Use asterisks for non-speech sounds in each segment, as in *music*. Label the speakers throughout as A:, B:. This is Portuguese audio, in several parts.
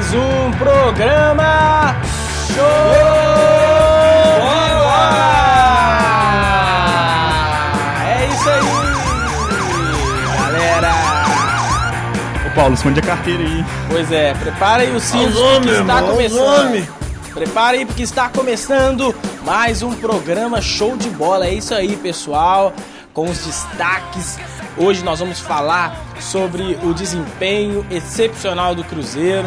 A: mais um programa Show de Bola! É isso aí, galera!
B: Ô Paulo, esconde a carteira aí.
A: Pois é, prepara aí o cinto
C: Aos
A: que
C: homens,
A: está
C: irmão,
A: começando. aí porque está começando mais um programa Show de Bola. É isso aí, pessoal, com os destaques. Hoje nós vamos falar sobre o desempenho excepcional do Cruzeiro.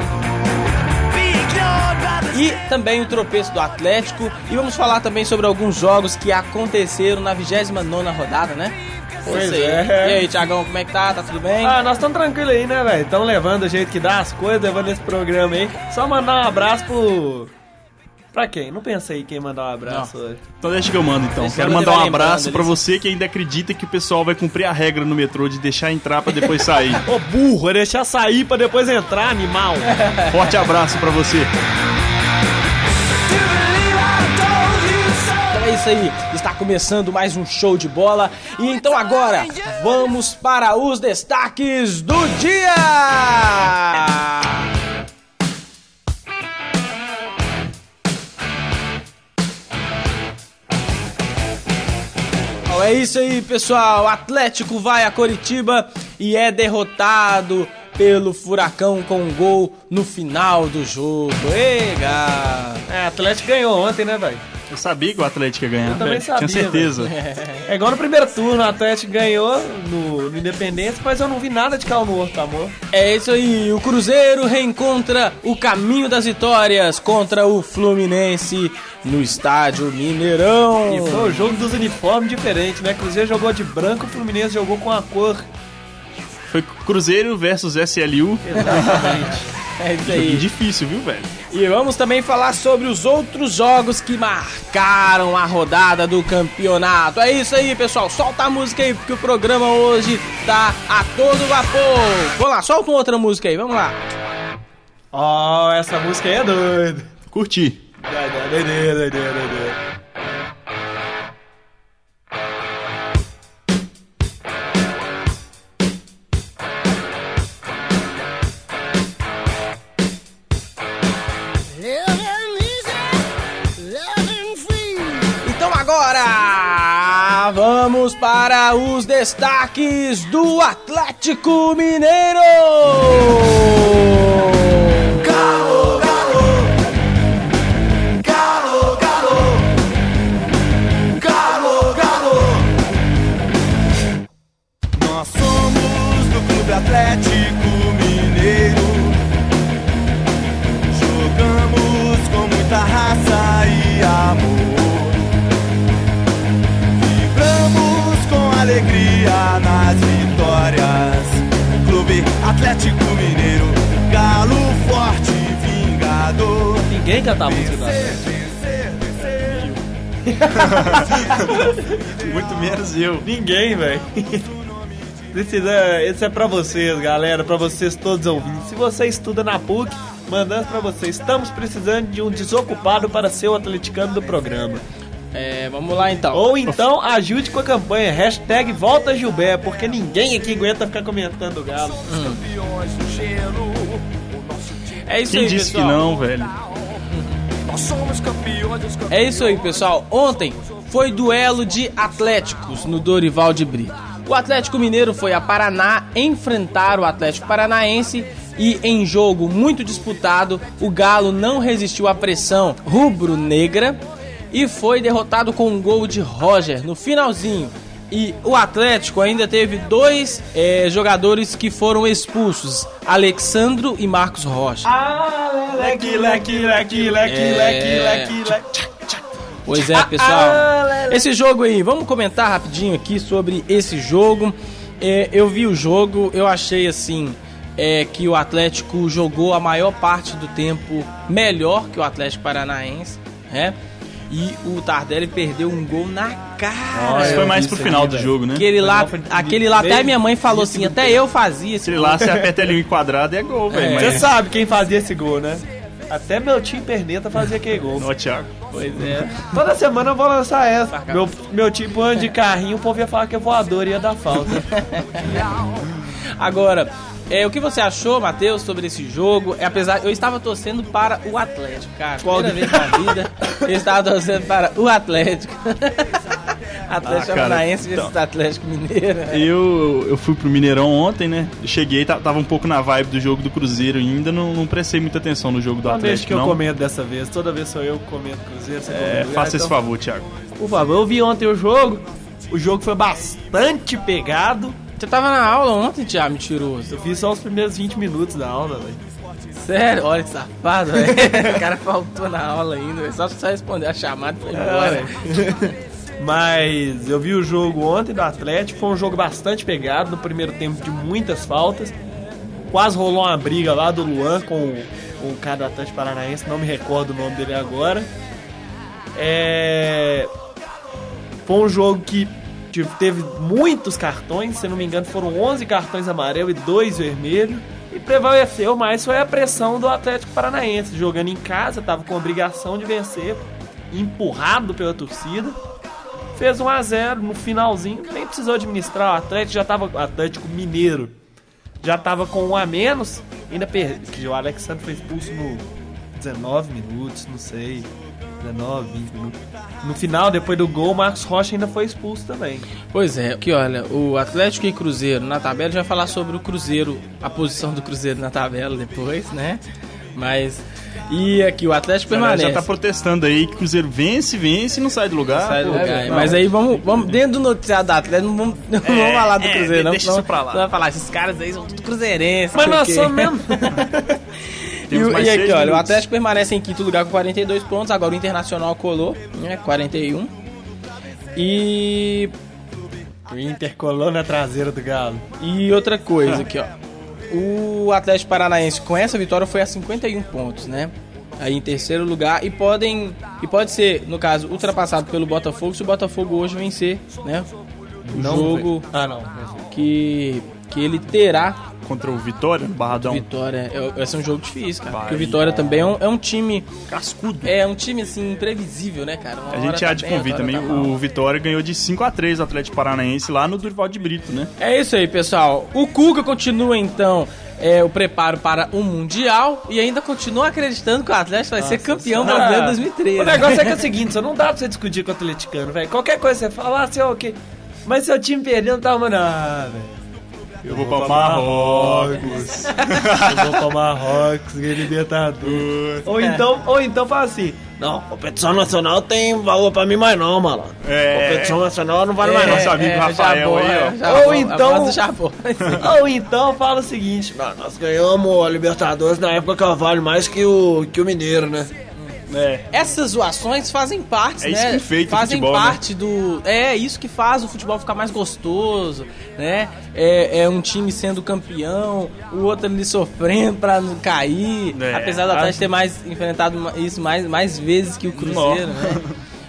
A: E também o tropeço do Atlético. E vamos falar também sobre alguns jogos que aconteceram na 29 rodada, né?
C: Pois
A: Isso aí.
C: é.
A: E aí, Tiagão, como é que tá? Tá tudo bem?
C: Ah, nós estamos tranquilos aí, né, velho? Estamos levando o jeito que dá as coisas, levando esse programa aí. Só mandar um abraço pro. Pra quem? Não pensei quem mandar um abraço hoje.
B: Então deixa que eu mando então.
A: Deixa
B: Quero mandar um abraço pra
A: eles-
B: você que ainda acredita que o pessoal vai cumprir a regra no metrô de deixar entrar pra depois *laughs* sair.
C: Ô burro, é deixar sair pra depois entrar, animal. *laughs*
B: Forte abraço pra você.
A: Então é isso aí, está começando mais um show de bola. E então agora, vamos para os destaques do dia! É isso aí, pessoal. Atlético vai a Coritiba e é derrotado pelo Furacão com um gol no final do jogo. Ega!
C: É, Atlético ganhou ontem, né, velho?
B: Eu sabia que o Atlético ia ganhar.
C: Eu também sabia,
B: Tinha certeza.
C: É igual no primeiro turno, o Atlético ganhou no, no Independência, mas eu não vi nada de cal no outro, amor.
A: É isso aí, o Cruzeiro reencontra o caminho das vitórias contra o Fluminense no estádio Mineirão.
C: E foi o jogo dos uniformes diferentes, né? Cruzeiro jogou de branco, o Fluminense jogou com a cor.
B: Foi Cruzeiro versus SLU.
C: Exatamente.
A: É isso aí.
B: difícil, viu, velho?
A: E vamos também falar sobre os outros jogos que marcaram a rodada do campeonato. É isso aí, pessoal. Solta a música aí, porque o programa hoje tá a todo vapor. Vamos lá, solta uma outra música aí, vamos lá.
C: Ó, essa música aí é doida.
B: Curti.
C: Doideira, doideira, doideira.
A: Agora vamos para os destaques do Atlético Mineiro. Galo, galo, galo, galo, galo, galo.
D: Nós somos do Clube Atlético Mineiro. Jogamos com muita raça e amor. Alegria nas vitórias. Clube Atlético Mineiro, galo forte, vingador.
C: Ninguém canta a música
D: vencer. *laughs*
B: Muito menos eu.
C: Ninguém, velho. Precisa, esse é pra vocês, galera, pra vocês todos ouvindo. Se você estuda na PUC, mandando pra vocês. Estamos precisando de um desocupado para ser o atleticano do programa.
A: É, vamos lá então.
C: Ou então ajude com a campanha, hashtag Volta Gilber, porque ninguém aqui aguenta ficar comentando o galo.
D: Time.
A: É isso
B: Quem
A: aí,
B: disse que
A: pessoal.
B: não, velho?
A: É isso aí, pessoal. Ontem foi duelo de Atléticos no Dorival de Brito. O Atlético Mineiro foi a Paraná enfrentar o Atlético Paranaense e em jogo muito disputado, o Galo não resistiu à pressão rubro-negra e foi derrotado com um gol de Roger no finalzinho. E o Atlético ainda teve dois eh, jogadores que foram expulsos, Alexandro e Marcos Rocha.
C: Ah, leque, leque, leque, leque,
A: É.
C: leque, leque, leque.
A: Pois é, pessoal. Esse jogo aí, vamos comentar rapidinho aqui sobre esse jogo. É, eu vi o jogo, eu achei assim é, que o Atlético jogou a maior parte do tempo melhor que o Atlético Paranaense, né? E o Tardelli perdeu um gol na cara.
B: Isso foi mais pro
C: isso
B: final
C: aí,
B: do jogo, né?
A: Aquele lá, aquele lá até minha mãe falou assim, até eu fazia esse
B: Sei
A: gol.
B: lá, você aperta ali um quadrado é gol, velho.
A: É.
C: Você
B: Mas...
C: sabe quem fazia esse gol, né? Até meu tio Perneta fazia aquele gol.
B: Ó, Thiago.
A: Pois é. *laughs*
C: Toda semana eu vou lançar essa. Meu, meu tipo anda de carrinho, o povo ia falar que é voador e ia dar falta.
A: Agora, É, o que você achou, Matheus, sobre esse jogo? É, apesar, eu estava torcendo para o Atlético, cara.
C: Qual
A: Primeira vez na vida, eu estava torcendo para o Atlético. Atlético
B: Ah,
A: Paranaense
B: então.
A: versus Atlético Mineiro. né?
B: Eu, eu fui pro Mineirão ontem, né? Cheguei, ta- tava um pouco na vibe do jogo do Cruzeiro ainda, não, não prestei muita atenção no jogo do
C: Não
B: Atlético,
C: que eu
B: não.
C: comento dessa vez. Toda vez sou eu que comento Cruzeiro. Você
B: É, faça esse
C: então,
B: favor, Thiago.
C: Por favor, eu vi ontem o jogo. O jogo foi bastante pegado.
A: Você tava na aula ontem, Thiago, mentiroso.
C: Eu vi só os primeiros 20 minutos da aula, velho.
A: Sério? Olha que safado, velho. *laughs* O cara faltou na aula ainda, velho. Só só responder a chamada e foi embora.
C: Mas eu vi o jogo ontem do Atlético, foi um jogo bastante pegado, no primeiro tempo de muitas faltas. Quase rolou uma briga lá do Luan com o, com o cara do Atlético Paranaense, não me recordo o nome dele agora. É... Foi um jogo que teve muitos cartões, se não me engano foram 11 cartões amarelos e 2 vermelhos. E prevaleceu mais foi a pressão do Atlético Paranaense, jogando em casa, tava com obrigação de vencer, empurrado pela torcida. Fez 1 a 0 no finalzinho, nem precisou administrar, o Atlético já tava, o Atlético Mineiro já tava com um a menos, ainda perdeu, que o Alexandre foi expulso no 19 minutos, não sei, 19, 20 minutos. No final, depois do gol, o Marcos Rocha ainda foi expulso também.
A: Pois é, aqui olha, o Atlético e Cruzeiro na tabela, a gente vai falar sobre o Cruzeiro, a posição do Cruzeiro na tabela depois, né? Mas. E aqui, o Atlético permanece.
B: já tá protestando aí que o Cruzeiro vence, vence e não sai do lugar.
A: Sai do lugar.
B: não.
A: Mas aí vamos, vamos dentro do noticiário da Atlético, não vamos, não vamos falar do
B: é,
A: Cruzeiro, não.
B: deixa
A: senão
B: isso pra lá.
A: Vai falar, esses caras aí são tudo cruzeirenses.
C: Mas nós somos mesmo. *laughs*
A: E,
B: Temos mais
A: e aqui, olha, o. Atlético permanece em quinto lugar com 42 pontos, agora o Internacional colou, né, 41. E
C: O Inter colou na traseira do Galo.
A: E outra coisa aqui, ó. O Atlético Paranaense com essa vitória foi a 51 pontos, né? Aí em terceiro lugar e podem e pode ser, no caso, ultrapassado pelo Botafogo se o Botafogo hoje vencer, né? O jogo
C: foi. Ah, não.
A: que que ele terá
B: Contra o Vitória, no Barradão.
A: vitória. É, vai ser um jogo difícil, cara.
B: Vai.
A: Porque o Vitória também é um, é um time
B: Cascudo.
A: é um time assim imprevisível, né, cara? Uma
B: A gente
A: tá
B: há de
A: bem,
B: convir também.
A: tá
B: o Vitória ganhou de 5 a 3 o Atlético Paranaense lá no Durval de Brito, né?
A: É isso aí, pessoal. O Cuca continua então é, o preparo para o Mundial e ainda continua acreditando que o Atlético vai ser campeão brasileiro em 2013.
C: O negócio é que é o *laughs* seguinte, só não dá pra você discutir com o atleticano, velho. Qualquer coisa você fala, ah, o quê. Mas seu time perdendo, tá, mano, ah, velho.
B: Eu vou pra Marrocos.
C: Eu vou pra Marrocos, ganhei Libertadores. ou então, ou então fala assim, não, competição nacional tem valor pra mim mais não, malandro.
B: É.
C: Competição nacional não vale
A: É,
C: mais não.
B: nosso amigo Rafael aí, ó.
A: Jabó,
C: Ou então-. *laughs* Ou então fala o seguinte, nós ganhamos a Libertadores na época que vale mais que o, que o Mineiro, né?
B: É.
A: Essas zoações fazem parte,
B: É
A: né?
B: isso que enfeita o
A: fazem
B: futebol, né?
A: parte do. É isso que faz o futebol ficar mais gostoso, né? É, é um time sendo campeão, o outro ali sofrendo pra não cair.
B: É.
A: Apesar do Atlético ter mais enfrentado isso mais, mais vezes que o Cruzeiro, né?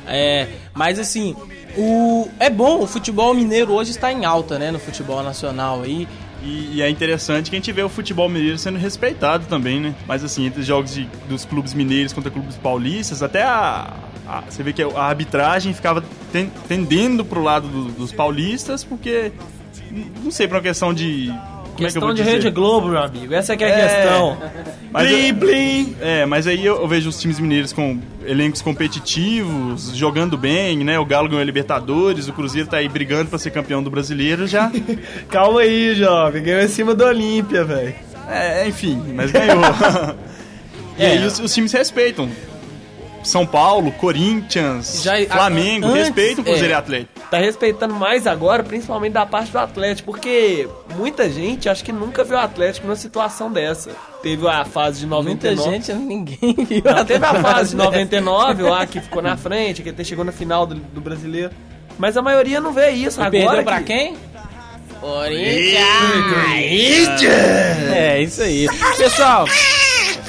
A: É, mas assim, o é bom, o futebol mineiro hoje está em alta, né? No futebol nacional aí.
B: E, e é interessante que a gente vê o futebol mineiro sendo respeitado também, né? Mas assim, entre os jogos de- dos clubes mineiros contra clubes paulistas, até a. a- você vê que a arbitragem ficava ten- tendendo pro lado do- dos paulistas, porque. Não sei, por uma questão de. Como é que
C: Questão de
B: dizer?
C: Rede Globo, meu amigo. Essa que é a
B: É.
C: questão.
B: Mas
C: blim,
B: eu-
C: blim.
B: É, mas aí eu, eu vejo os times mineiros com elencos competitivos, jogando bem, né? O Galo ganhou a Libertadores, o Cruzeiro tá aí brigando pra ser campeão do brasileiro já. *laughs*
C: Calma aí, jovem. Ganhou em cima do Olímpia, velho.
B: É, enfim, mas ganhou. *laughs* e
A: É.
B: aí os, os times respeitam. São Paulo, Corinthians,
A: Já-
B: Flamengo,
A: antes,
B: respeitam o Cruzeiro
A: é.
B: e Atlético.
C: Tá respeitando mais agora, principalmente da parte do Atlético, porque muita gente acho que nunca viu o Atlético numa situação dessa. Teve a fase de
A: Muita
C: 99.
A: gente, ninguém viu.
C: Não, teve a fase de
A: né?
C: 99 lá que ficou na frente, que até chegou na final do, do brasileiro. Mas a maioria não vê isso.
A: E
C: agora
A: perdeu pra
C: que-
A: quem? Corinthians! É, isso aí. Pessoal,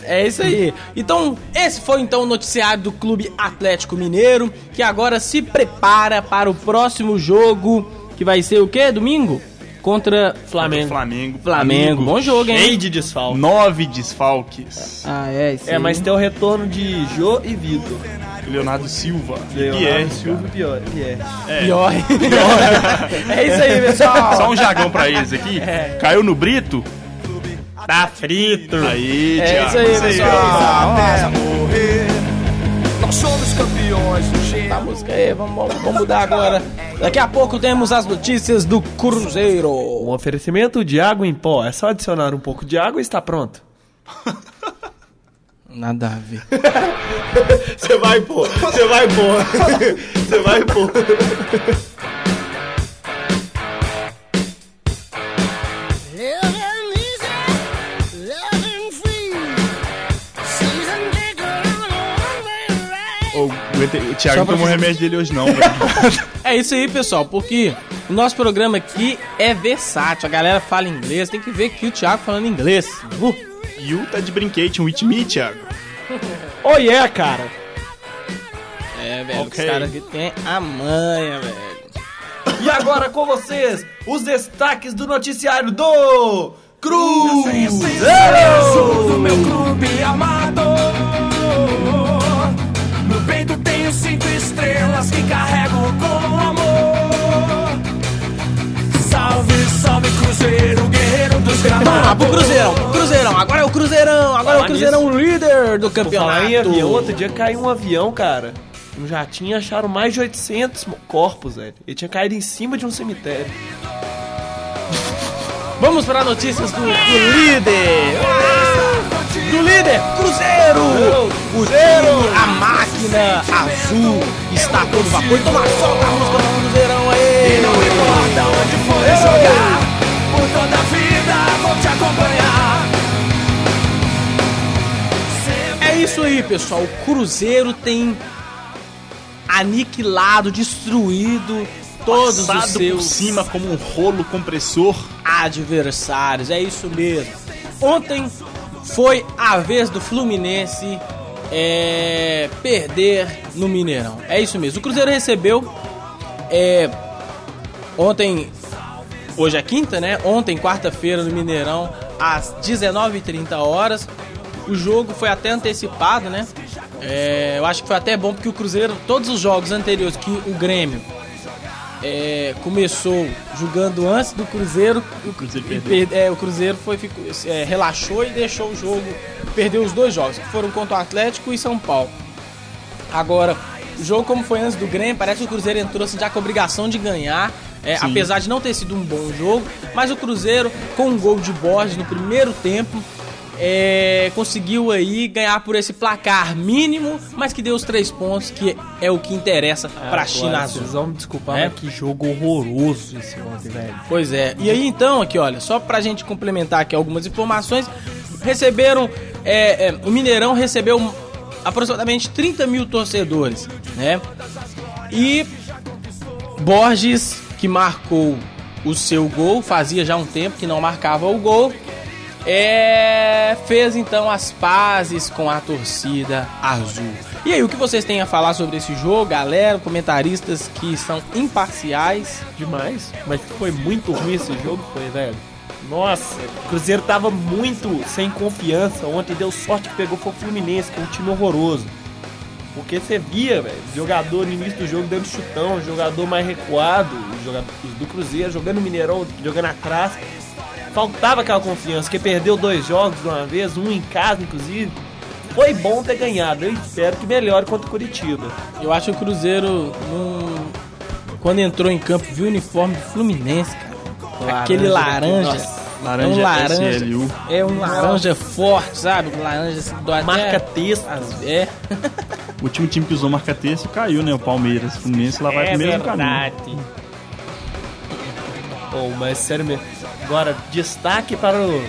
A: é isso aí. Então, esse foi então o noticiário do Clube Atlético Mineiro, que agora se prepara para o próximo jogo, que vai ser o quê? Domingo? Contra
C: Flamengo.
B: Flamengo.
A: Flamengo. Bom jogo, hein?
C: Cheio de desfalque.
B: Nove desfalques.
A: Ah, é, isso
C: É, mas tem o retorno de Jô e Vitor.
B: Leonardo Silva.
C: Leonardo
B: Pierre,
C: Silva Pior. Pierre.
A: Pior. *laughs* é isso aí, pessoal. *laughs*
B: Só um jagão pra eles aqui. Caiu no Brito,
C: Tá frito.
B: Aí,
A: É
B: Thiago.
A: isso aí, pessoal.
D: Morrer. Nós somos campeões do
A: a música aí, vamos, vamos- vamos mudar agora. Daqui a pouco temos as notícias do Cruzeiro.
C: Um oferecimento de água em pó. É só adicionar um pouco de água e está pronto. *laughs*
A: Nada a ver. *laughs*
C: Você vai pôr, você vai pôr. *laughs* Você vai pôr.
B: O, o Thiago não tomou
A: você-
B: remédio dele hoje não, velho. *laughs*
A: É isso aí, pessoal, porque o nosso programa aqui é versátil. A galera fala inglês, tem que ver aqui o Thiago falando inglês. Uh,
B: You tá de brinquedo with me, Thiago.
C: Oh yeah, cara.
A: É, velho,
B: Ok.
A: os caras aqui tem a manha, velho.
C: E agora com vocês, os destaques do noticiário do Cruz.
D: do meu clube amado. Estrelas que carrego com amor. Salve, salve Cruzeiro, guerreiro dos
A: Vamos lá
D: gramados.
A: pro Cruzeirão, Cruzeirão, agora é o Cruzeirão, agora é o Cruzeirão líder do campeonato.
C: em avião, outro dia caiu um avião, cara. Um jatinho acharam mais de 800 corpos, velho. Ele tinha caído em cima de um cemitério.
A: Vamos para notícias do, do líder. Ah, Do líder, Cruzeiro. O time, a máquina azul está todo vapor. Então solta a música do Cruzeirão aí.
D: Não importa onde for jogar, por toda a vida vou te acompanhar.
A: É isso aí, pessoal. O Cruzeiro tem aniquilado, destruído todos os
B: Passado por
A: seus
B: cima como um rolo compressor.
A: Adversários. É isso mesmo. Ontem foi a vez do Fluminense é, perder no Mineirão. É isso mesmo. O Cruzeiro recebeu é, ontem, hoje é quinta, né? Ontem, quarta-feira, no Mineirão, às 19h30 horas. O jogo foi até antecipado, né? É, eu acho que foi até bom porque o Cruzeiro, todos os jogos anteriores que o Grêmio é, começou jogando antes do Cruzeiro, o
B: Cruzeiro perdeu.
A: per- é, o Cruzeiro foi, ficou- é, relaxou e deixou o jogo, perdeu os dois jogos, que foram contra o Atlético e São Paulo. Agora, o jogo como foi antes do Grêmio, parece que o Cruzeiro entrou assim, já com a obrigação de ganhar, é, apesar de não ter sido um bom jogo, mas o Cruzeiro, com um gol de Borges no primeiro tempo, é, conseguiu aí ganhar por esse placar mínimo, mas que deu os três pontos, que é o que interessa pra China Azul.
C: Vocês vão me desculpar,
A: É?
C: mas que jogo horroroso esse ontem, velho.
A: Pois é. E aí então, aqui olha, só pra gente complementar aqui algumas informações, receberam. é, é, o Mineirão recebeu aproximadamente 30 mil torcedores, né? E Borges, que marcou o seu gol, fazia já um tempo que não marcava o gol. É, fez então as pazes com a torcida azul. E aí, o que vocês têm a falar sobre esse jogo, galera? Comentaristas que são imparciais.
C: Demais. Mas foi muito ruim esse jogo, foi, velho. Nossa, o Cruzeiro tava muito sem confiança. Ontem deu sorte que pegou foi o Fluminense, que é um time horroroso. Porque você via, velho, jogador no início do jogo dando chutão, jogador mais recuado, do Cruzeiro jogando Mineirão, jogando atrás. Faltava aquela confiança, porque perdeu dois jogos de uma vez, um em casa, inclusive. Foi bom ter ganhado, eu espero que melhore contra o Curitiba.
A: Eu acho que o Cruzeiro, não- quando entrou em campo, viu o uniforme do Fluminense, cara.
C: Laranja
A: Aquele
C: daqui,
A: laranja.
B: Laranja
A: é um laranja.
B: SLU.
A: É um laranja forte, sabe? Um laranja assim, do
C: Marca texto.
A: É. *laughs*
B: O último time que usou marca-texto caiu, né? O Palmeiras. O Fluminense lá vai
C: É
B: pro mesmo
C: verdade.
B: caminho.
C: Mas sério mesmo. Agora, destaque para o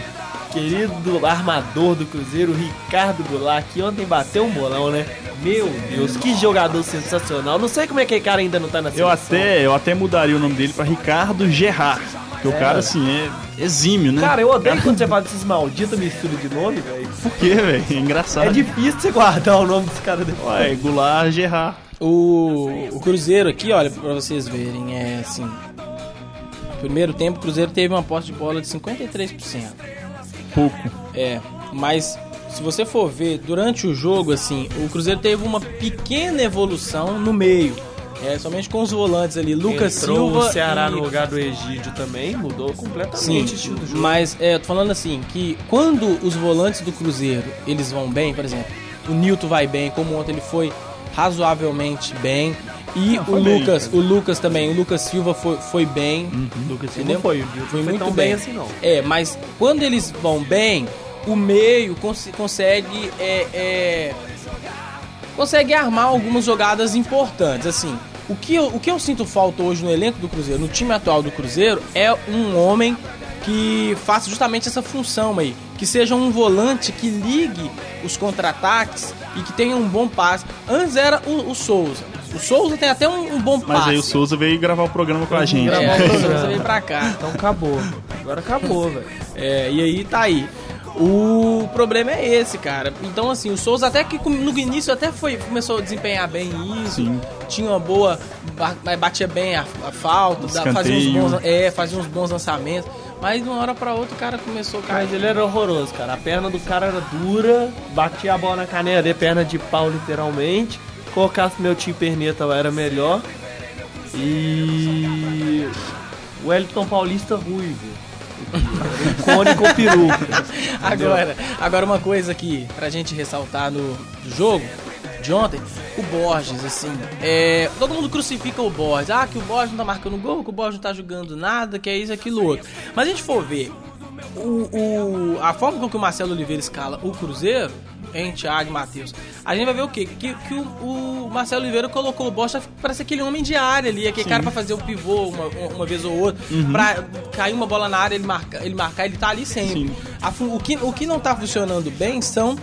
C: querido armador do Cruzeiro, Ricardo Goulart, que ontem bateu um bolão, né? Meu Deus, que jogador sensacional. Não sei como é que aquele cara ainda não tá na
B: Eu
C: seleção.
B: até, eu até mudaria o nome dele pra Ricardo Gerard. Porque o cara, assim, é exímio, né?
C: Cara, eu odeio quando você *laughs* fala desses malditos misturas de nome, velho.
B: Por quê, velho? É engraçado.
C: É difícil você guardar o nome desse cara depois.
B: Ué, Goulart Gerard.
A: O, o Cruzeiro aqui, olha, pra vocês verem, é assim. Primeiro tempo, o Cruzeiro teve uma posse de bola de 53%.
B: Pouco.
A: É, mas se você for ver durante o jogo, assim, o Cruzeiro teve uma pequena evolução no meio. É, somente com os volantes ali, Lucas
C: Entrou
A: Silva
C: o Ceará
A: e...
C: no lugar do Egídio também, mudou completamente
A: Sim,
C: o estilo do jogo.
A: mas é, tô falando assim, que quando os volantes do Cruzeiro, eles vão bem, por exemplo, o Nilton vai bem, como ontem ele foi razoavelmente bem, e o
B: bem,
A: Lucas,
B: cara.
A: o Lucas também, o Lucas Silva foi, foi bem,
C: Lucas Silva
A: entendeu?
C: foi,
A: foi
C: foi
A: muito bem.
C: bem assim não.
A: É, mas quando eles vão bem, o meio cons- consegue é, é, consegue armar algumas jogadas importantes. Assim, o que, eu, o que eu sinto falta hoje no elenco do Cruzeiro, no time atual do Cruzeiro, é um homem que faça justamente essa função aí. Que seja um volante que ligue os contra-ataques e que tenha um bom passe. Antes era o, o Souza. O Souza tem até um, um bom passe.
B: Mas aí o Souza veio gravar o programa com a gente.
A: Gravar
C: É.
A: o Souza veio pra cá.
C: Então acabou. Agora acabou, velho.
A: É, e aí tá aí. O problema é esse, cara. Então, assim, o Souza até que no início até foi, começou a desempenhar bem isso.
B: Sim.
A: Tinha uma boa. Batia bem a, a falta, fazia uns bons. É, fazia uns bons lançamentos. Mas de uma hora pra outra o cara começou a cair.
C: Mas ele era horroroso, cara. A perna do cara era dura, batia a bola na canela dele, perna de pau literalmente. Colocasse meu tio Perneta era melhor. E. O Wellington Paulista ruivo. O cone com peruca. *laughs*
A: Agora, agora uma coisa aqui pra gente ressaltar no jogo de ontem, o Borges, assim, é, todo mundo crucifica o Borges, ah, que o Borges não tá marcando gol, que o Borges não tá jogando nada, que é isso, aquilo, outro. Mas a gente for ver o, o- a forma com que o Marcelo Oliveira escala o Cruzeiro, em Thiago e Matheus, a gente vai ver o quê? Que, que o, o Marcelo Oliveira colocou o Borges, parece aquele homem de área ali, aquele cara pra fazer o pivô uma, uma vez ou outra, pra cair uma bola na área, ele marcar, ele marcar, ele tá ali sempre. A o, que, o que não tá funcionando bem são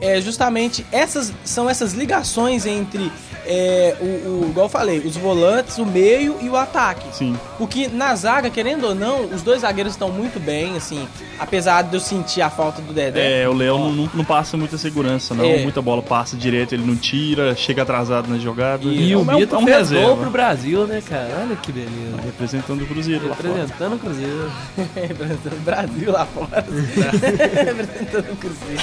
A: é, justamente essas são essas ligações entre é, o, o, igual eu falei, os volantes, o meio e o ataque.
B: Sim.
A: Porque na zaga, querendo ou não, os dois zagueiros estão muito bem, assim, apesar de eu sentir a falta do Dedé.
B: É, o Léo não, não- não passa muita segurança, não.
A: É.
B: Muita bola passa direto, ele não tira, chega atrasado na jogada.
C: E
B: É
C: o
B: é
C: Mito
B: é um
C: fez
B: reserva.
C: gol pro Brasil, né, cara? Olha que beleza.
B: Representando o Cruzeiro lá fora.
C: Representando o Cruzeiro. *laughs*
A: Representando o Brasil lá fora. *laughs* Representando o Cruzeiro.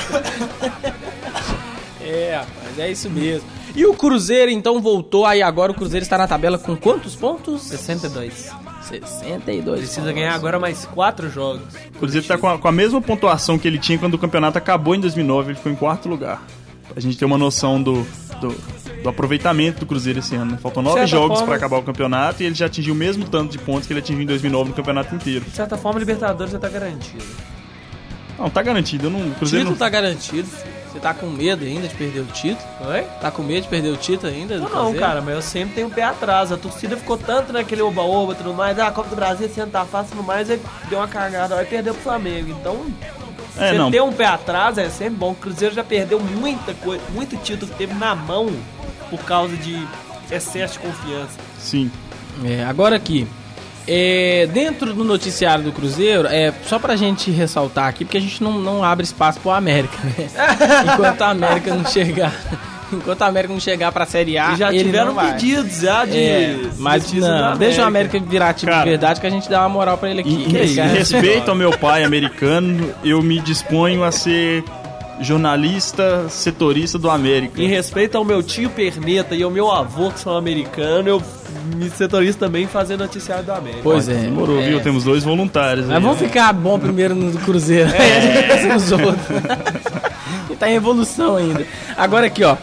A: *laughs* é, rapaz, é isso mesmo. E o Cruzeiro então voltou, aí agora o Cruzeiro está na tabela com quantos pontos?
C: 62.
A: 62.
C: Precisa
A: pontos.
C: ganhar agora mais quatro jogos.
B: O Cruzeiro tá com a, com a mesma pontuação que ele tinha quando o campeonato acabou em 2009, ele ficou em quarto lugar. A gente ter uma noção do, do, do aproveitamento do Cruzeiro esse ano. né? Faltam nove
C: certa
B: jogos
C: forma-
B: pra acabar o campeonato e ele já atingiu o mesmo tanto de pontos que ele atingiu em 2009 no campeonato inteiro.
C: De certa forma, Libertadores já tá garantido.
B: Não, tá garantido. Eu não, o
A: O
B: Cruzeiro
A: título
B: não,
A: tá garantido. filho. Você tá com medo ainda de perder o título?
C: Oi?
A: Tá com medo de perder o título ainda?
C: Não, não, cara, mas eu sempre tenho o pé atrás. A torcida ficou tanto naquele oba-oba e tudo mais. Ah, a Copa do Brasil ano tá fácil e tudo mais. Aí deu uma cagada, vai perder pro Flamengo. Então,
B: É,
C: você
B: não.
C: ter um pé atrás é sempre bom. O Cruzeiro já perdeu muita coisa, muito título que teve na mão por causa de excesso de confiança.
B: Sim.
A: É, agora aqui, é, dentro do noticiário do Cruzeiro, é só pra gente ressaltar aqui, porque a gente não, não abre espaço pro América, né? *laughs* Enquanto a América não chegar, enquanto a América não chegar pra Série A,
C: e já
A: ele
C: tiveram
A: não vai.
C: pedidos já de.
A: É, mas não, deixa o América virar time
B: Cara,
A: de verdade que a gente dá uma moral pra ele aqui.
B: Em,
A: Que
B: em- respeito ao meu pai americano, eu me disponho a ser jornalista setorista do América.
C: Em respeito ao meu tio Perneta e ao meu avô que são americanos, eu me setorista também fazer noticiário do América.
A: Pois é.
B: Demorou,
A: é.
B: viu? Temos dois voluntários.
A: Mas
B: aí.
A: vamos ficar bom primeiro no Cruzeiro. Aí a gente pensa nos outros. e tá em evolução ainda. Agora aqui, ó.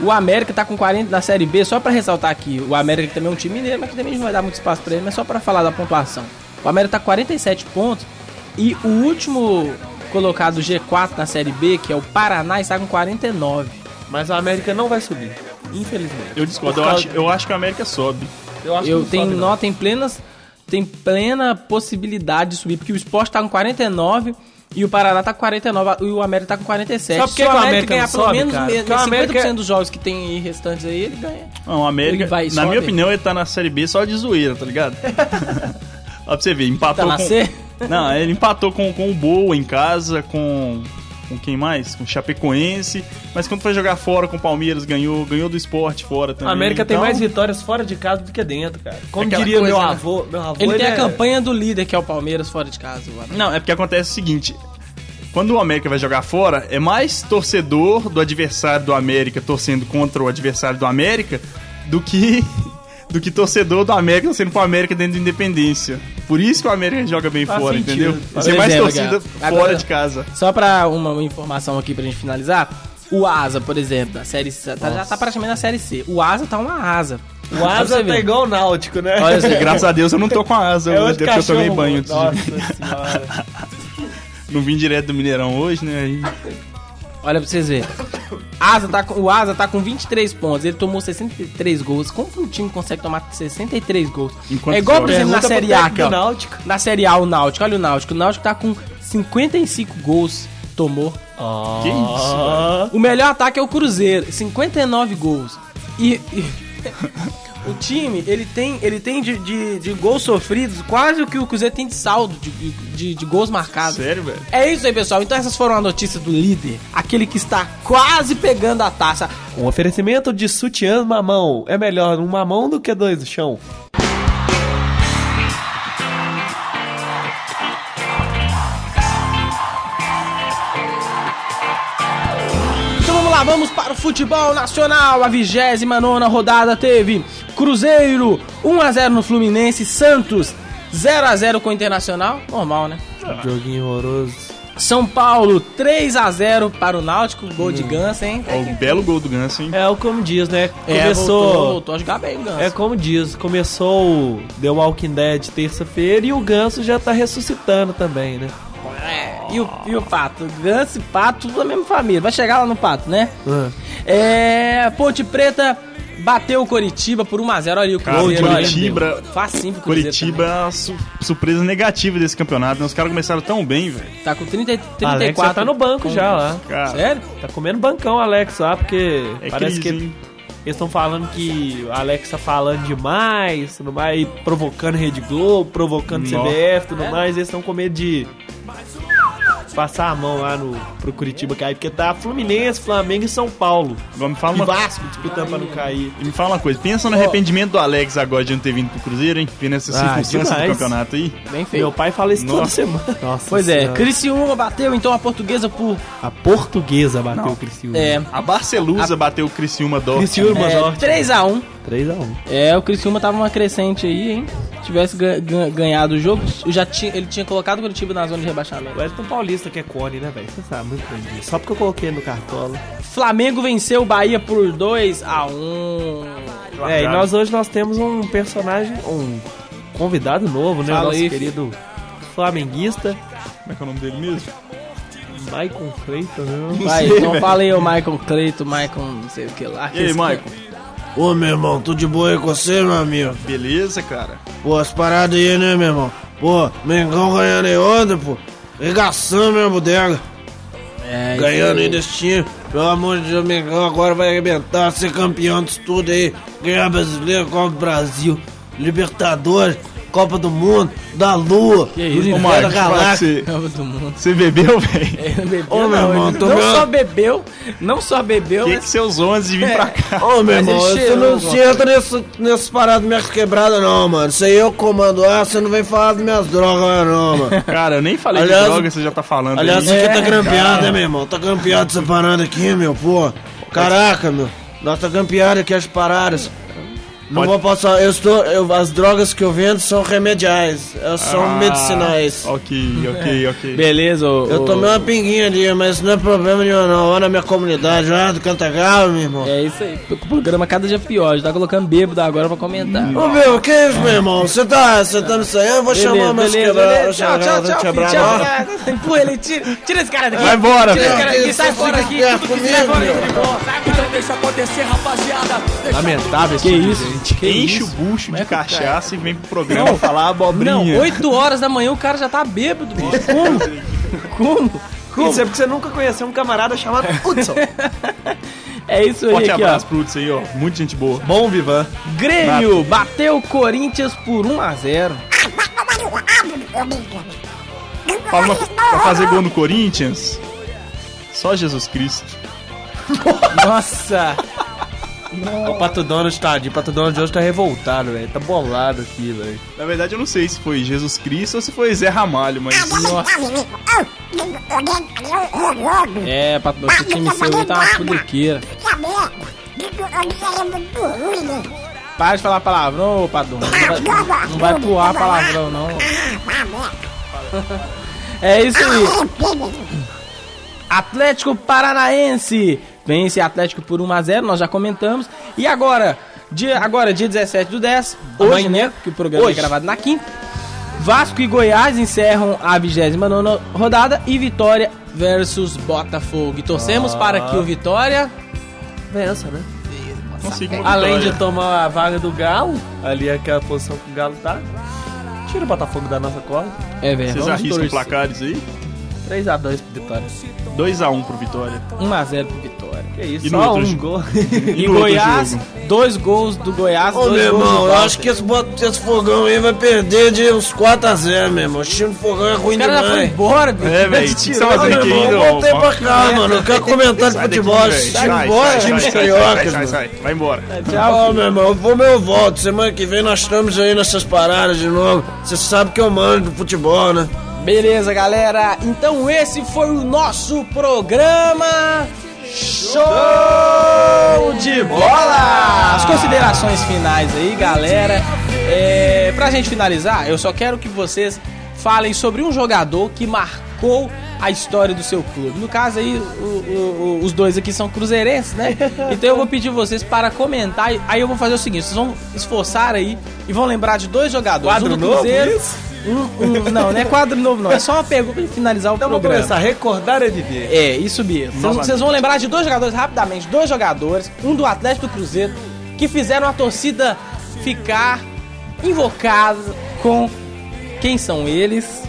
A: O América tá com 40 na Série B, só pra ressaltar aqui. O América que também é um time mineiro, mas que também não vai dar muito espaço pra ele, mas só pra falar da pontuação. O América tá com 47 pontos e o último colocado G4 na Série B, que é o Paraná, está com 49.
C: Mas o América não vai subir, infelizmente.
B: Eu discordo, eu acho, eu acho que a América sobe.
C: eu acho
A: Eu
C: que
A: tenho
C: sobe, não.
A: nota em plenas tem plena possibilidade de subir, porque o Sport tá com 49 e o Paraná tá com 49 e o América tá com 47.
C: Sabe por que
A: Se o
C: o
A: América
C: América
A: ganhar pelo
C: sobe,
A: menos
C: cara?
A: me-
C: Porque o
A: 50%
C: América-
A: dos jogos que tem aí restantes aí, ele ganha.
B: Não, a América,
A: Ele vai
B: na
A: sobe.
B: minha opinião, ele tá na Série B só de zoeira, tá ligado? *laughs* Ó, pra você ver, empatou
A: Tá na
B: com...
A: C?
B: Não, ele empatou com, com o Boa em casa, com... Com quem mais? Com o Chapecoense. Mas quando foi jogar fora com o Palmeiras, ganhou, ganhou do esporte fora também.
C: A América tem
B: Então,
C: mais vitórias fora de casa do que dentro, cara. Como
B: Aquela
C: diria
A: coisa,
C: meu
A: né?
C: avô, meu avô
A: Ele tem a
C: é-
A: campanha do líder, que é o Palmeiras, fora de casa. o América.
B: Não, é porque acontece o seguinte: quando o América vai jogar fora, é mais torcedor do adversário do América torcendo contra o adversário do América do que do que torcedor do América sendo pro América dentro da Independência. Por isso que o América joga bem
C: Faz
B: fora,
C: sentido.
B: entendeu?
C: Faz
B: Tem mais
A: sentido,
B: torcida
A: cara.
B: fora
A: Agora-
B: de casa.
A: Só pra uma, informação aqui pra gente finalizar. O Asa, por exemplo, da série C, tá- já tá praticamente na série C. O Asa tá uma asa.
C: O Asa
A: você
C: tá igual o Náutico, né?
A: Olha só, *laughs*
B: Graças a Deus eu não tô com a asa
C: É
B: hoje, depois que eu tomei banho. antes de-
C: Nossa senhora. *laughs*
B: Não vim direto do Mineirão hoje, né? Aí...
A: Olha pra vocês verem. Asa tá com, o Asa tá com 23 pontos. Ele tomou 63 gols. Como que um time consegue tomar 63 gols?
B: Enquanto
A: é igual, por
B: joga.
A: exemplo, na Série A aqui. Na Série A, o Náutico. Olha o Náutico. O Náutico tá com 55 gols. Tomou.
B: Que isso, velho?
A: O melhor ataque é o Cruzeiro, 59 gols. E, e- *laughs* o time, ele tem, ele tem de, de, de gols sofridos quase o que o Cruzeiro tem de saldo de, de, de gols marcados.
B: Sério, velho?
A: É isso aí, pessoal. Então essas foram as notícias do líder, aquele que está quase pegando a taça.
C: Um oferecimento de sutiã mamão. É melhor um mamão do que dois no chão.
A: Então vamos lá, vamos para o futebol nacional. A 29 rodada teve Cruzeiro 1x0 no Fluminense, Santos 0x0 com o Internacional. Normal, né?
C: Joguinho horroroso.
A: São Paulo 3x0 para o Náutico, gol de Ganso, hein?
B: Ó, o belo gol do Ganso, hein?
C: É o como diz, né?
A: É,
C: Começou.
A: voltou, voltou a jogar bem o Ganso.
C: É como diz, começou o The Walking Dead terça-feira e o Ganso já tá ressuscitando também, né?
A: É, E, o, e o Pato? Ganso e Pato, tudo da mesma família. Vai chegar lá no Pato, né?
C: Ah.
A: É. Ponte Preta bateu o Coritiba por 1x0. Olha o
B: Cara,
A: Cruzeiro.
B: Coritiba-
A: deu. Facinho pro Cruzeiro.
B: Curitiba é a su- surpresa negativa desse campeonato, né? Os caras começaram tão bem, velho.
A: Tá com 30, 34.
C: Alex já tá no banco já lá.
B: Cara,
A: Sério?
C: Tá comendo bancão, Alex, lá, porque
B: é
C: parece
B: crise,
C: que
B: hein?
C: eles estão falando que o Alex tá falando demais, tudo mais, provocando Rede Globo, provocando
B: Nó.
C: CBF, tudo
A: É?
C: mais, eles estão com medo de passar a mão lá no, pro Curitiba cair, porque tá Fluminense, Flamengo e São Paulo.
B: Agora me fala
C: E
B: uma
C: Vasco disputando pra não cair.
B: E me fala uma coisa, pensa no arrependimento do Alex agora de não ter vindo pro Cruzeiro, hein? Vendo essas
C: Ah,
B: circunstâncias do
C: demais.
B: campeonato aí.
A: Bem feio.
C: Meu pai fala isso toda
B: Nossa.
C: semana. Nossa
A: Pois é,
C: Senhora.
A: Criciúma bateu então a portuguesa por.
C: A portuguesa bateu o Criciúma.
A: É.
B: A Barcelusa bateu o Criciúma Dortmund.
C: Criciúma,
A: é
C: Dortmund.
A: 3x1.
C: 3x1.
A: É, o Criciúma tava uma crescente aí, hein? Tivesse ga- ga- ganhado o jogo, já tinha, ele tinha colocado o Curitiba na zona de rebaixamento.
C: O Wellington Paulista que é cone, né, velho? Você sabe muito bem disso. Só porque eu coloquei no cartola.
A: Flamengo venceu o Bahia por 2x1.
C: É, e nós hoje nós temos um personagem, um convidado novo, né?
A: Fala
C: o nosso
A: aí,
C: querido flamenguista,
B: Como é que é o nome dele mesmo?
C: Maicon Cleiton, né?
A: Vai,
B: sei,
A: então aí o Michael Cleito, Michael não sei o que lá.
B: E aí, Maicon?
E: Ô, meu irmão, tudo de boa aí com você, meu amigo?
B: Beleza, cara?
E: Pô, as paradas aí, né, meu irmão? Pô, Mengão ganhando aí ontem, pô. Regaçando minha bodega.
A: É,
E: Ganhando
A: aí
E: desse time. Pelo amor de Deus, Mengão agora vai arrebentar, ser campeão disso tudo aí. Ganhar brasileiro, Copa do Brasil, Libertadores, Copa do Mundo, da Lua,
A: Que isso,
E: do Galáxia.
B: você,
A: Copa do Mundo.
B: você bebeu, velho?
A: Não bebeu,
E: Ô, meu
A: não,
E: irmão,
A: ele
E: tô
A: não só bebeu, não só bebeu,
B: que,
A: mas
B: que usou antes de vir
A: É.
B: pra cá?
E: Ô, meu irmão, você
A: cheirou
E: não se entra nesse, nessas paradas minhas quebradas, não, mano. Isso aí eu comando lá, você não vem falar das minhas drogas não, mano. *laughs*
B: Cara, eu nem falei
E: Aliás-
B: de droga, você já tá falando
E: Aliás, isso aqui
A: É,
E: tá grampeado, né, meu irmão? Tá grampeado essa parada aqui, meu, pô. Caraca, meu. Nós tá grampeado aqui as paradas. Não
B: Pode-
E: vou passar. Eu estou. eu- as drogas que eu vendo são remediais. elas São
B: Ah,
E: medicinais.
B: Ok, *laughs* ok, ok.
A: beleza, ô,
E: Eu tomei uma pinguinha ali, mas não é problema nenhum, não. Lá na minha comunidade, lá do Cantagalo, meu irmão.
A: É isso aí, o programa cada dia pior, já tá colocando bêbado agora pra comentar.
E: Ô, meu, que isso, meu irmão? Você tá, você tá me saindo? Eu vou chamar meus quebrados.
A: Tchau, tchau, tchau, filho, tchau, tchau. Empurra ele, tira, tira esse cara daqui.
B: Vai embora,
A: Tira esse cara daqui, sai fora aqui.
E: Perto
A: Sai fora
E: meu.
A: aqui.
D: Então deixa acontecer, rapaziada.
C: Lamentável esse
A: Que
C: tipo
A: isso,
C: gente.
A: que
B: Enche
A: isso.
B: o bucho
A: Como
B: de
A: é cara-
B: cachaça e vem pro programa falar abobrinha.
A: Não, 8 horas da manhã o cara já tá bêbado, bicho. Como? Como? Como?
C: Isso é porque você nunca conheceu um camarada chamado Hudson. *laughs*
A: É isso aí
B: Forte
A: aqui,
B: abraço
A: ó.
B: pro Hudson aí, ó. Muita gente boa.
C: Bom Vivan.
A: Grêmio bateu o Corinthians por 1 a 0
B: Fala uma, pra fazer gol no Corinthians, só Jesus Cristo. *laughs*
A: Nossa!
C: O Pato Donald, tadinho. O Pato Donald hoje tá revoltado, velho. Tá bolado aqui, velho.
B: Na verdade, eu não sei se foi Jesus Cristo ou se foi Zé Ramalho, mas.
A: É, pra esse time seu aí tá uma fudequeira. Para de falar palavrão, ô Padum. Não vai, não vai pular palavrão, não. É isso aí. Atlético Paranaense vence Atlético por 1 a 0 nós já comentamos. E agora, dia, agora dia 17 do 10, hoje,
C: Amanhã.
A: né? Que o programa
C: Hoje.
A: é gravado na quinta. Vasco e Goiás encerram a 29 rodada e Vitória versus Botafogo. E torcemos para que o Vitória
C: Vença, né? Além de tomar a vaga do Galo, ali é aquela posição que o Galo tá. Tira o Botafogo da nossa corda.
A: É verdade.
B: Vocês arriscam placares aí?
C: 3x2 pro Vitória.
B: 2x1 pro Vitória.
A: 1x0 pro Vitória.
C: Que isso,
B: E no
C: só
B: outro
C: um gol. *laughs*
A: E
B: no outro
A: Goiás, dois gols do Goiás,
E: Ô,
A: dois
E: meu
A: gols do
E: irmão, eu acho que esse, bot- esse fogão aí vai perder de uns 4x0, meu irmão. O time do fogão é ruim
A: já foram
E: demais.
A: embora, bicho.
B: É, velho. O que você
E: Meu
B: aqui
E: irmão, voltei pra cá, mano. Eu quero comentar de futebol. Sai
B: Sai,
E: embora,
B: sai,
E: times
B: sai, sai,
E: cariocas,
B: sai,
E: mano.
B: sai, Vai embora.
E: Ó, meu irmão, eu vou, meu eu volto. Semana que vem nós estamos aí nessas paradas de novo. Você sabe que eu mando do futebol, né?
A: Beleza, galera. Então esse foi o nosso programa. Show de bola! As considerações finais aí, galera. É, pra gente finalizar, eu só quero que vocês falem sobre um jogador que marcou a história do seu clube. No caso aí, o- o- o- os dois aqui são cruzeirenses, né? *laughs* Então eu vou pedir vocês para comentar. Aí eu vou fazer o seguinte: vocês vão esforçar aí e vão lembrar de dois jogadores.
C: Quadro
A: um do
C: novo,
A: Cruzeiro.
C: isso?
A: Um- um- não, não é quadro novo, não. É só uma pergunta pra finalizar o
C: Então vamos
A: programa.
C: começar. Recordar é viver.
A: É, isso mesmo. Vocês- vão lembrar de dois jogadores rapidamente, dois jogadores, um do Atlético e do Cruzeiro, que fizeram a torcida ficar invocada com quem são eles.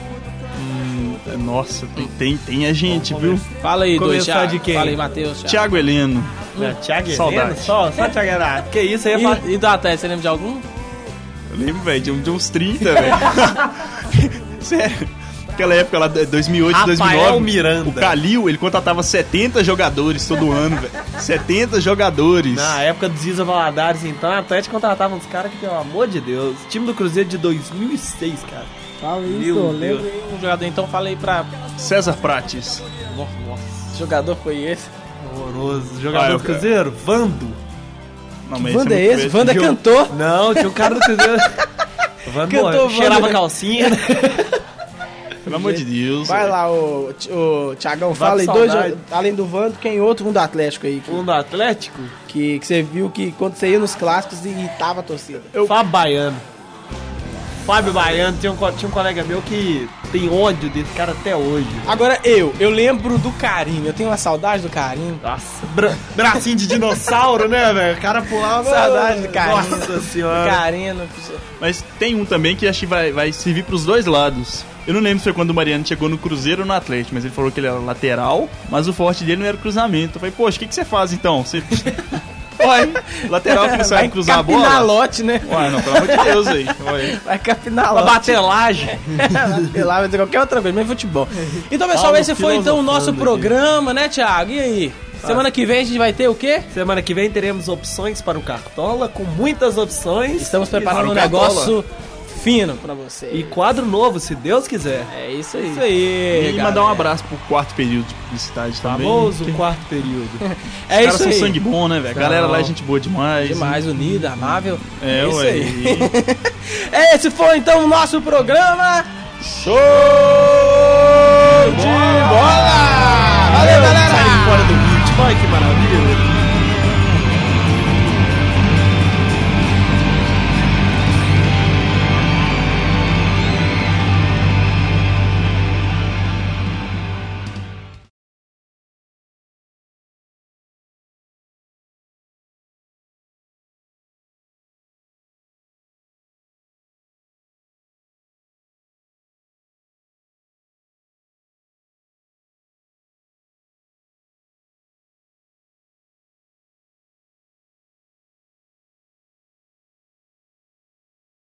B: Nossa, tem, tem, tem a gente, viu?
A: Fala aí, dois,
C: Começar
A: Thiago.
C: de quem?
A: Fala aí, Matheus. Thiago.
B: Thiago Heleno.
C: É, Thiago
B: Saudade.
C: Heleno? Só, só Thiago Heleno. Que isso aí é pra...
A: E, e do Atlético, você lembra de algum?
B: Eu lembro, velho, de, um- de uns 30, velho. *laughs* Sério. Aquela época lá, de 2008,
C: Rafael
B: 2009.
C: Miranda.
B: O Calil, ele contratava 70 jogadores todo *laughs* ano, velho. 70 jogadores.
C: Na época dos Isa Valadares, então, a Atlético contratava uns caras que, pelo amor de Deus, time do Cruzeiro de 2006, cara.
A: Fala isso,
C: Deus.
A: lembra aí um jogador, então fala aí pra...
B: César Prates.
A: Que jogador foi esse?
C: Horroroso. Jogador
B: Ah, eu
C: do Cruzeiro? Vando.
B: Não, mas
A: Wanda é
B: muito
A: esse?
B: velho.
A: Wanda cantou.
C: Não, tinha um cara do Cruzeiro. Vando *laughs*
A: Cantou. Wanda,
C: cheirava calcinha. *laughs*
B: Pelo amor de Deus.
A: Vai
B: velho.
A: lá, o, o Thiagão,
C: Vai
A: fala aí, dois, além do Vando, quem outro? Um do Atlético aí. Que,
C: Um do Atlético?
A: que, que você viu que quando você ia nos clássicos irritava a torcida.
C: Fábio Baiano. Fábio Baiano, tinha um, tinha um colega meu que tem ódio desse cara até hoje.
A: Agora eu, eu lembro do Carinho, eu tenho uma saudade do Carinho.
C: Nossa, bra bracinho de dinossauro, né, velho? O cara pulava.
A: Saudade do Carinho.
C: Nossa
A: Do
C: senhora.
A: Carinho. não-
B: Mas tem um também que acho que vai, vai servir pros dois lados. Eu não lembro se foi quando o Mariano chegou no Cruzeiro ou no Atlético, mas ele falou que ele era lateral, mas o forte dele não era o cruzamento. Eu falei, poxa, o que, que você faz então? Você. Uai, lateral que não sabe cruzar a bola?
A: capinalote, né?
B: Uai, não, pelo amor de Deus aí. Uai.
A: Vai capinalote. lá, vai dizer *laughs* qualquer outra coisa, mas futebol. Então, pessoal, esse foi então o nosso programa, né, Thiago? E aí? Semana que vem a gente vai ter o quê?
C: Semana que vem teremos opções para o Cartola, com muitas opções.
A: Estamos preparando um negócio fino pra você.
C: E quadro novo, se Deus quiser.
A: É isso aí. Isso aí.
B: E mandar um abraço pro quarto período de publicidade também.
C: Famoso
B: que
C: quarto período. *laughs*
A: É
B: Os
A: isso
B: são
A: aí.
B: sangue bom, né, velho? Galera lá é gente boa demais.
A: Demais, unida, amável.
B: É,
A: isso
B: ué.
A: aí. *laughs* Esse foi então o nosso programa. Show de bola! Valeu, galera!
C: Saindo fora do ritmo, olha que maravilha.